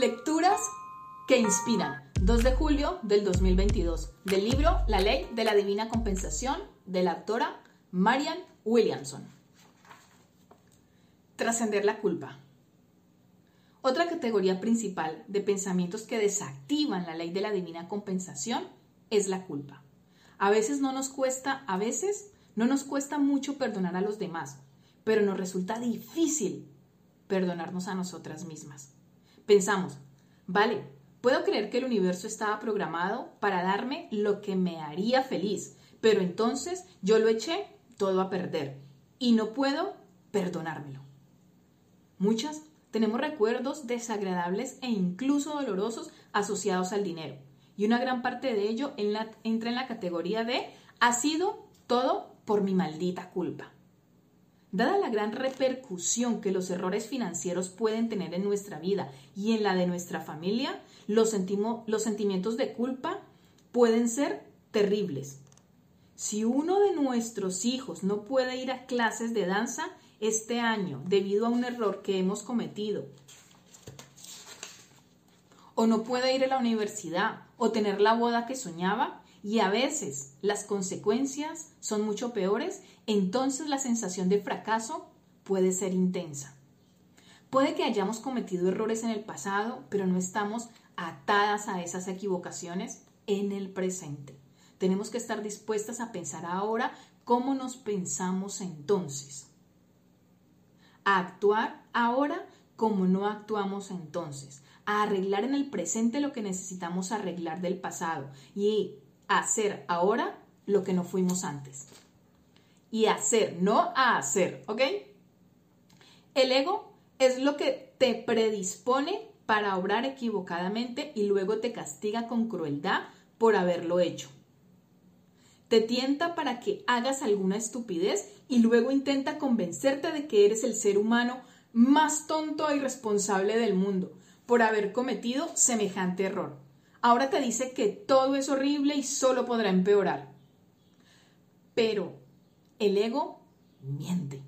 Lecturas que inspiran. 2 de julio del 2022. Del libro La ley de la divina compensación de la autora Marian Williamson. Trascender la culpa. Otra categoría principal de pensamientos que desactivan la ley de la divina compensación es la culpa. A veces no nos cuesta, a veces no nos cuesta mucho perdonar a los demás, pero nos resulta difícil perdonarnos a nosotras mismas. Pensamos, vale, puedo creer que el universo estaba programado para darme lo que me haría feliz, pero entonces yo lo eché todo a perder y no puedo perdonármelo. Muchas tenemos recuerdos desagradables e incluso dolorosos asociados al dinero. Y una gran parte de ello entra en la categoría de ha sido todo por mi maldita culpa. Dada la gran repercusión que los errores financieros pueden tener en nuestra vida y en la de nuestra familia, los, los sentimientos de culpa pueden ser terribles. Si uno de nuestros hijos no puede ir a clases de danza este año debido a un error que hemos cometido, o no puede ir a la universidad o tener la boda que soñaba, y a veces las consecuencias son mucho peores, entonces la sensación de fracaso puede ser intensa. Puede que hayamos cometido errores en el pasado, pero no estamos atadas a esas equivocaciones en el presente. Tenemos que estar dispuestas a pensar ahora cómo nos pensamos entonces. A actuar ahora como no actuamos entonces. A arreglar en el presente lo que necesitamos arreglar del pasado y hacer ahora lo que no fuimos antes. Y hacer, no a hacer, ¿ok? El ego es lo que te predispone para obrar equivocadamente y luego te castiga con crueldad por haberlo hecho. Te tienta para que hagas alguna estupidez y luego intenta convencerte de que eres el ser humano más tonto e irresponsable del mundo por haber cometido semejante error. Ahora te dice que todo es horrible y solo podrá empeorar. Pero el ego miente.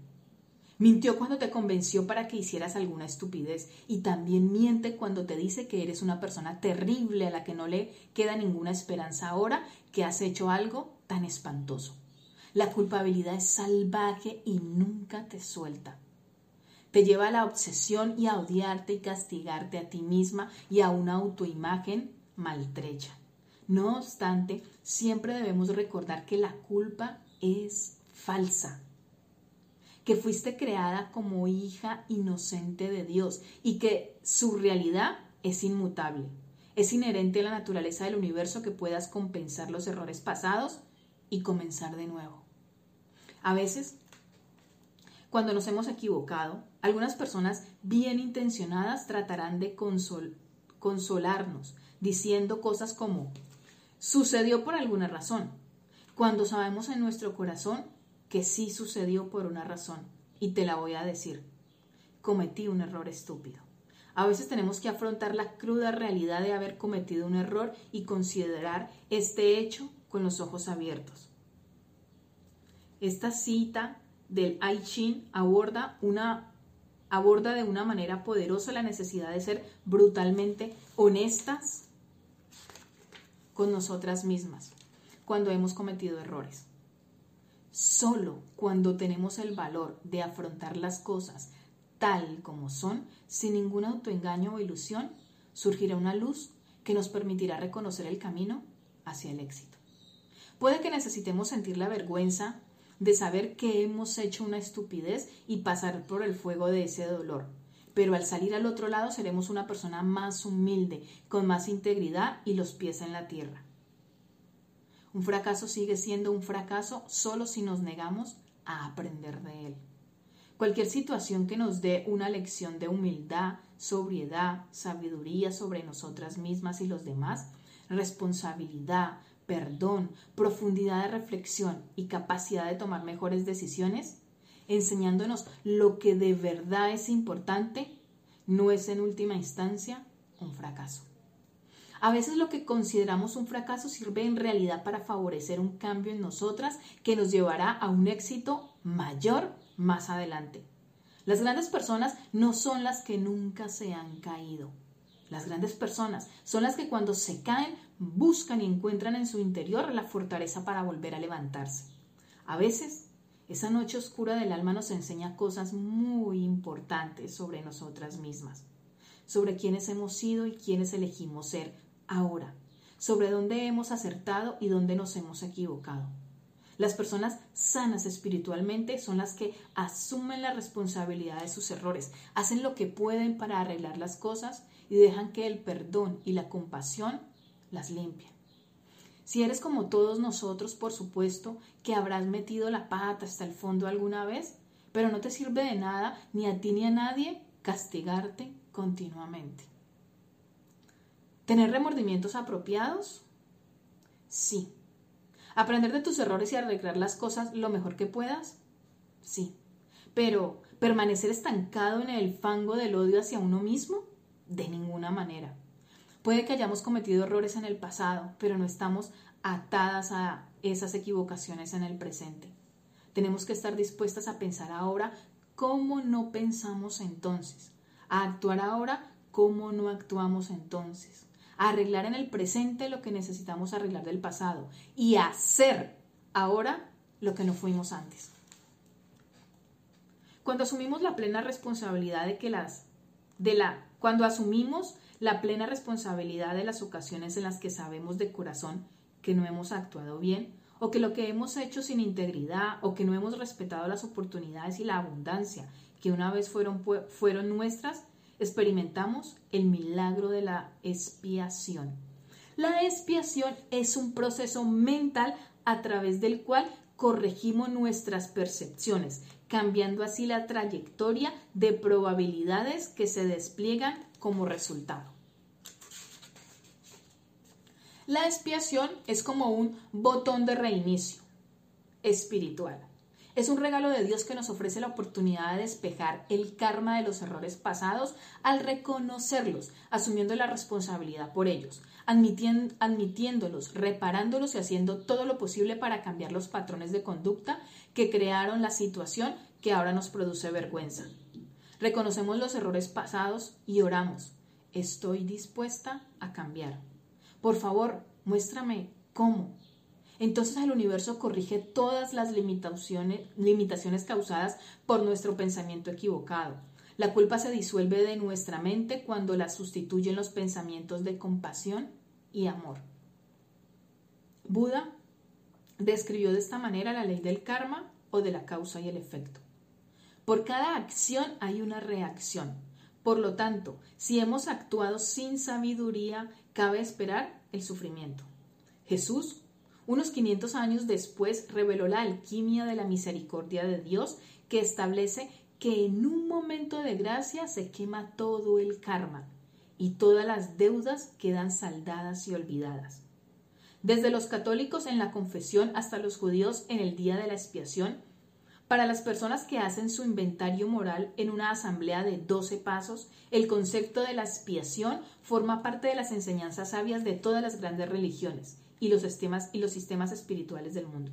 Mintió cuando te convenció para que hicieras alguna estupidez y también miente cuando te dice que eres una persona terrible a la que no le queda ninguna esperanza ahora que has hecho algo tan espantoso. La culpabilidad es salvaje y nunca te suelta. Te lleva a la obsesión y a odiarte y castigarte a ti misma y a una autoimagen maltrecha. No obstante, siempre debemos recordar que la culpa es falsa, que fuiste creada como hija inocente de Dios y que su realidad es inmutable. Es inherente a la naturaleza del universo que puedas compensar los errores pasados y comenzar de nuevo. A veces, cuando nos hemos equivocado, algunas personas bien intencionadas tratarán de consolarnos, diciendo cosas como, sucedió por alguna razón, cuando sabemos en nuestro corazón que sí sucedió por una razón, y te la voy a decir, cometí un error estúpido. A veces tenemos que afrontar la cruda realidad de haber cometido un error y considerar este hecho con los ojos abiertos. Esta cita del I aborda una aborda de una manera poderosa la necesidad de ser brutalmente honestas con nosotras mismas cuando hemos cometido errores. Solo cuando tenemos el valor de afrontar las cosas tal como son, sin ningún autoengaño o ilusión, surgirá una luz que nos permitirá reconocer el camino hacia el éxito. Puede que necesitemos sentir la vergüenza de saber que hemos hecho una estupidez y pasar por el fuego de ese dolor pero al salir al otro lado seremos una persona más humilde, con más integridad y los pies en la tierra. Un fracaso sigue siendo un fracaso solo si nos negamos a aprender de él. Cualquier situación que nos dé una lección de humildad, sobriedad, sabiduría sobre nosotras mismas y los demás, responsabilidad, perdón, profundidad de reflexión y capacidad de tomar mejores decisiones, enseñándonos lo que de verdad es importante, no es en última instancia un fracaso. A veces lo que consideramos un fracaso sirve en realidad para favorecer un cambio en nosotras que nos llevará a un éxito mayor más adelante. Las grandes personas no son las que nunca se han caído. Las grandes personas son las que cuando se caen buscan y encuentran en su interior la fortaleza para volver a levantarse. A veces, esa noche oscura del alma nos enseña cosas muy importantes sobre nosotras mismas, sobre quiénes hemos sido y quiénes elegimos ser ahora, sobre dónde hemos acertado y dónde nos hemos equivocado. Las personas sanas espiritualmente son las que asumen la responsabilidad de sus errores, hacen lo que pueden para arreglar las cosas y dejan que el perdón y la compasión las limpien. Si eres como todos nosotros, por supuesto que habrás metido la pata hasta el fondo alguna vez, pero no te sirve de nada ni a ti ni a nadie castigarte continuamente. ¿Tener remordimientos apropiados? Sí. ¿Aprender de tus errores y arreglar las cosas lo mejor que puedas? Sí. Pero, ¿permanecer estancado en el fango del odio hacia uno mismo? De ninguna manera. Puede que hayamos cometido errores en el pasado, pero no estamos atadas a esas equivocaciones en el presente. Tenemos que estar dispuestas a pensar ahora cómo no pensamos entonces, a actuar ahora cómo no actuamos entonces, a arreglar en el presente lo que necesitamos arreglar del pasado y a hacer ahora lo que no fuimos antes. Cuando asumimos la plena responsabilidad de que las de la cuando asumimos la plena responsabilidad de las ocasiones en las que sabemos de corazón que no hemos actuado bien o que lo que hemos hecho sin integridad o que no hemos respetado las oportunidades y la abundancia que una vez fueron, fueron nuestras, experimentamos el milagro de la expiación. La expiación es un proceso mental a través del cual corregimos nuestras percepciones, cambiando así la trayectoria de probabilidades que se despliegan como resultado. La expiación es como un botón de reinicio espiritual. Es un regalo de Dios que nos ofrece la oportunidad de despejar el karma de los errores pasados al reconocerlos, asumiendo la responsabilidad por ellos, admitiéndolos, reparándolos y haciendo todo lo posible para cambiar los patrones de conducta que crearon la situación que ahora nos produce vergüenza. Reconocemos los errores pasados y oramos. Estoy dispuesta a cambiar. Por favor, muéstrame cómo. Entonces el universo corrige todas las limitaciones, causadas por nuestro pensamiento equivocado. La culpa se disuelve de nuestra mente cuando la sustituyen los pensamientos de compasión y amor. Buda describió de esta manera la ley del karma o de la causa y el efecto. Por cada acción hay una reacción. Por lo tanto, si hemos actuado sin sabiduría, cabe esperar el sufrimiento. Jesús, unos 500 años después, reveló la alquimia de la misericordia de Dios que establece que en un momento de gracia se quema todo el karma y todas las deudas quedan saldadas y olvidadas. Desde los católicos en la confesión hasta los judíos en el día de la expiación, para las personas que hacen su inventario moral en una asamblea de 12 pasos, el concepto de la expiación forma parte de las enseñanzas sabias de todas las grandes religiones y los sistemas, y los sistemas espirituales del mundo.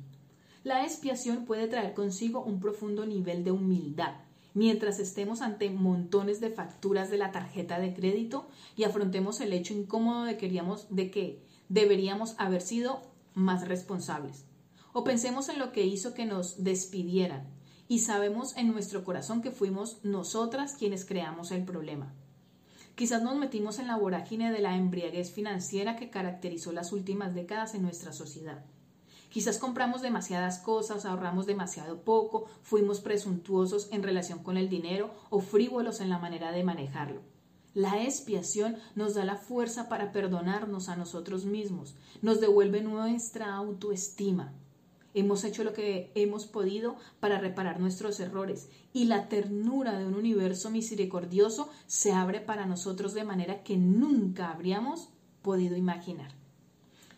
La expiación puede traer consigo un profundo nivel de humildad, mientras estemos ante montones de facturas de la tarjeta de crédito y afrontemos el hecho incómodo de, queríamos, de que deberíamos haber sido más responsables. O pensemos en lo que hizo que nos despidieran y sabemos en nuestro corazón que fuimos nosotras quienes creamos el problema. Quizás nos metimos en la vorágine de la embriaguez financiera que caracterizó las últimas décadas en nuestra sociedad. Quizás compramos demasiadas cosas, ahorramos demasiado poco, fuimos presuntuosos en relación con el dinero o frívolos en la manera de manejarlo. La expiación nos da la fuerza para perdonarnos a nosotros mismos, nos devuelve nuestra autoestima, Hemos hecho lo que hemos podido para reparar nuestros errores y la ternura de un universo misericordioso se abre para nosotros de manera que nunca habríamos podido imaginar.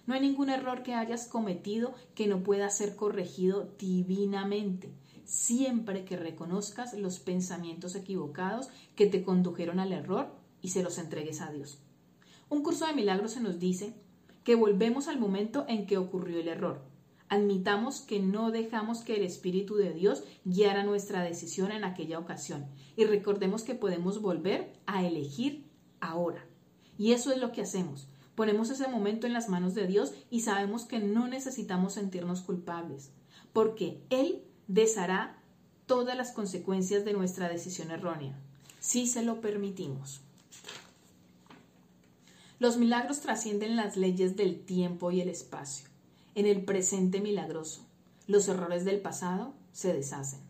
No hay ningún error que hayas cometido que no pueda ser corregido divinamente, siempre que reconozcas los pensamientos equivocados que te condujeron al error y se los entregues a Dios. Un curso de milagros se nos dice que volvemos al momento en que ocurrió el error Admitamos que no dejamos que el Espíritu de Dios guiara nuestra decisión en aquella ocasión y recordemos que podemos volver a elegir ahora. Y eso es lo que hacemos. Ponemos ese momento en las manos de Dios y sabemos que no necesitamos sentirnos culpables, porque Él deshará todas las consecuencias de nuestra decisión errónea, si se lo permitimos. Los milagros trascienden las leyes del tiempo y el espacio. En el presente milagroso, los errores del pasado se deshacen.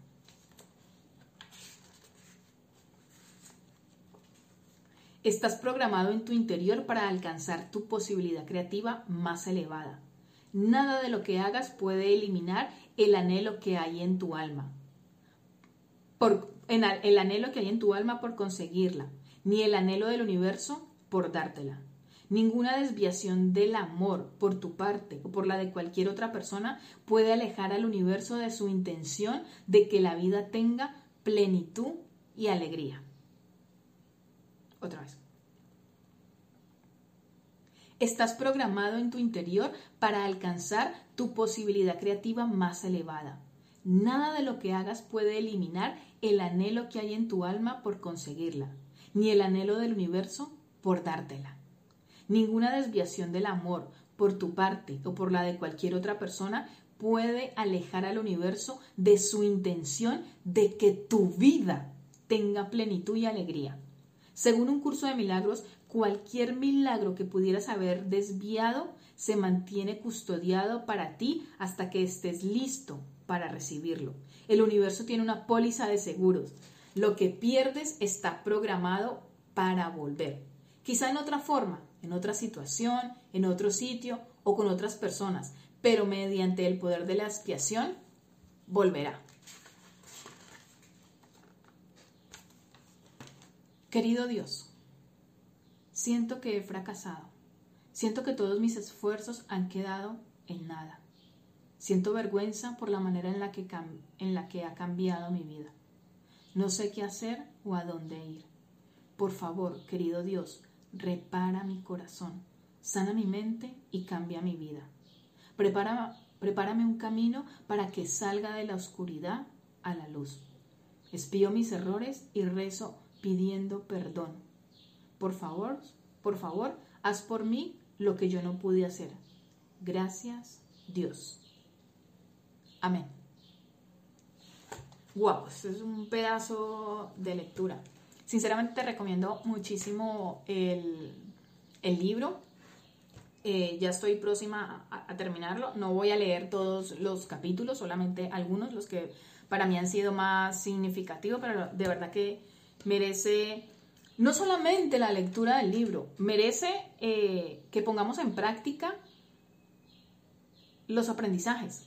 Estás programado en tu interior para alcanzar tu posibilidad creativa más elevada. Nada de lo que hagas puede eliminar el anhelo que hay en tu alma. Por, el anhelo que hay en tu alma por conseguirla, ni el anhelo del universo por dártela. Ninguna desviación del amor por tu parte o por la de cualquier otra persona puede alejar al universo de su intención de que la vida tenga plenitud y alegría. Otra vez. Estás programado en tu interior para alcanzar tu posibilidad creativa más elevada. Nada de lo que hagas puede eliminar el anhelo que hay en tu alma por conseguirla, ni el anhelo del universo por dártela. Ninguna desviación del amor por tu parte o por la de cualquier otra persona puede alejar al universo de su intención de que tu vida tenga plenitud y alegría. Según un curso de milagros, cualquier milagro que pudieras haber desviado se mantiene custodiado para ti hasta que estés listo para recibirlo. El universo tiene una póliza de seguros. Lo que pierdes está programado para volver. Quizá en otra forma, en otra situación, en otro sitio o con otras personas, pero mediante el poder de la expiación volverá. Querido Dios, siento que he fracasado. Siento que todos mis esfuerzos han quedado en nada. Siento vergüenza por la manera en la que, ha cambiado mi vida. No sé qué hacer o a dónde ir. Por favor, querido Dios, repara mi corazón, sana mi mente y cambia mi vida. prepárame un camino para que salga de la oscuridad a la luz. Espío mis errores y rezo pidiendo perdón. Por favor, por favor, haz por mí lo que yo no pude hacer. Gracias, Dios. Amén. Wow, esto es un pedazo de lectura. Sinceramente te recomiendo muchísimo el, libro. Eh, ya estoy próxima a, terminarlo. No voy a leer todos los capítulos, solamente algunos, los que para mí han sido más significativos, pero de verdad que merece no solamente la lectura del libro, merece eh, que pongamos en práctica los aprendizajes.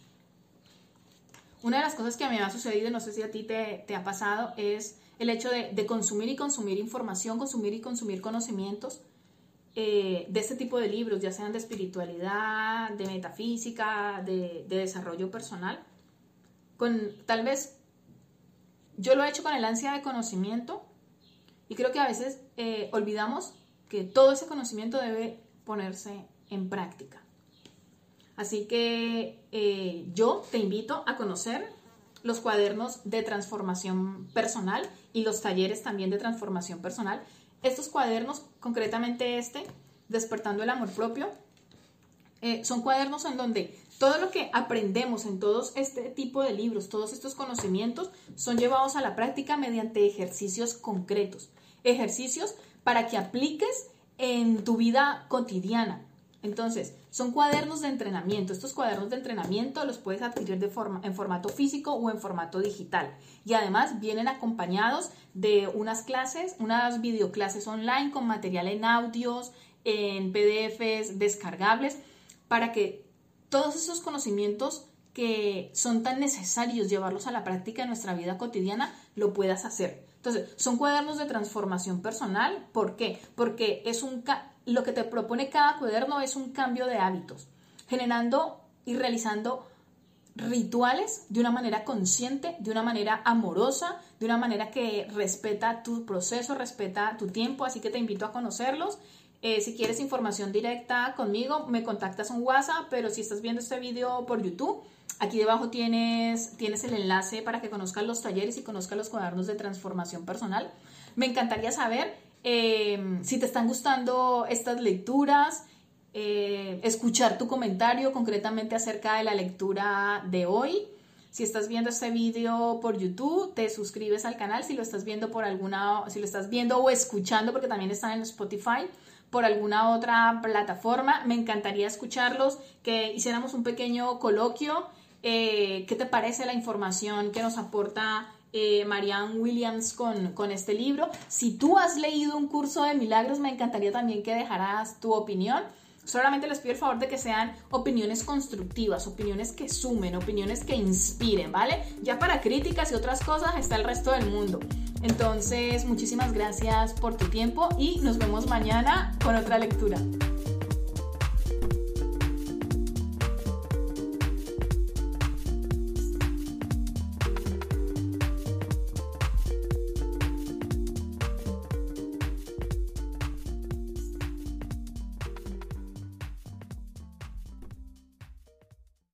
Una de las cosas que a mí me ha sucedido, no sé si a ti te, ha pasado, es el hecho de, consumir y consumir información, consumir y consumir conocimientos eh, de este tipo de libros, ya sean de espiritualidad, de metafísica, de, de desarrollo personal, con tal vez yo lo he hecho con el ansia de conocimiento y creo que a veces eh, olvidamos que todo ese conocimiento debe ponerse en práctica. Así que eh, yo te invito a conocer los cuadernos de transformación personal y los talleres también de transformación personal. Estos cuadernos, concretamente este, Despertando el Amor Propio, eh, son cuadernos en donde todo lo que aprendemos en todos este tipo de libros, todos estos conocimientos, son llevados a la práctica mediante ejercicios concretos. Ejercicios para que apliques en tu vida cotidiana. Entonces, son cuadernos de entrenamiento. Estos cuadernos de entrenamiento los puedes adquirir en formato físico o en formato digital. Y además vienen acompañados de unas clases, unas videoclases online con material en audios, en PDFs descargables, para que todos esos conocimientos que son tan necesarios llevarlos a la práctica en nuestra vida cotidiana, lo puedas hacer. Entonces, son cuadernos de transformación personal. ¿Por qué? Porque es un lo que te propone cada cuaderno es un cambio de hábitos, generando y realizando rituales de una manera consciente, de una manera amorosa, de una manera que respeta tu proceso, respeta tu tiempo, así que te invito a conocerlos eh, si quieres información directa conmigo, me contactas en WhatsApp, pero si estás viendo este video por YouTube, aquí debajo tienes, tienes el enlace para que conozcas los talleres y conozcas los cuadernos de transformación personal. Me encantaría saber eh, si te están gustando estas lecturas, eh, escuchar tu comentario concretamente acerca de la lectura de hoy. Si estás viendo este video por YouTube, te suscribes al canal. Si lo estás viendo por alguna, si lo estás viendo o escuchando, porque también están en Spotify, por alguna otra plataforma, me encantaría escucharlos, que hiciéramos un pequeño coloquio. Eh, ¿Qué te parece la información que nos aporta eh, Marianne Williams con, con, este libro. Si tú has leído un curso de milagros, me encantaría también que dejaras tu opinión. Solamente les pido el favor de que sean opiniones constructivas, opiniones que sumen, opiniones que inspiren, ¿vale? Ya para críticas y otras cosas está el resto del mundo. Entonces, muchísimas gracias por tu tiempo y nos vemos mañana con otra lectura.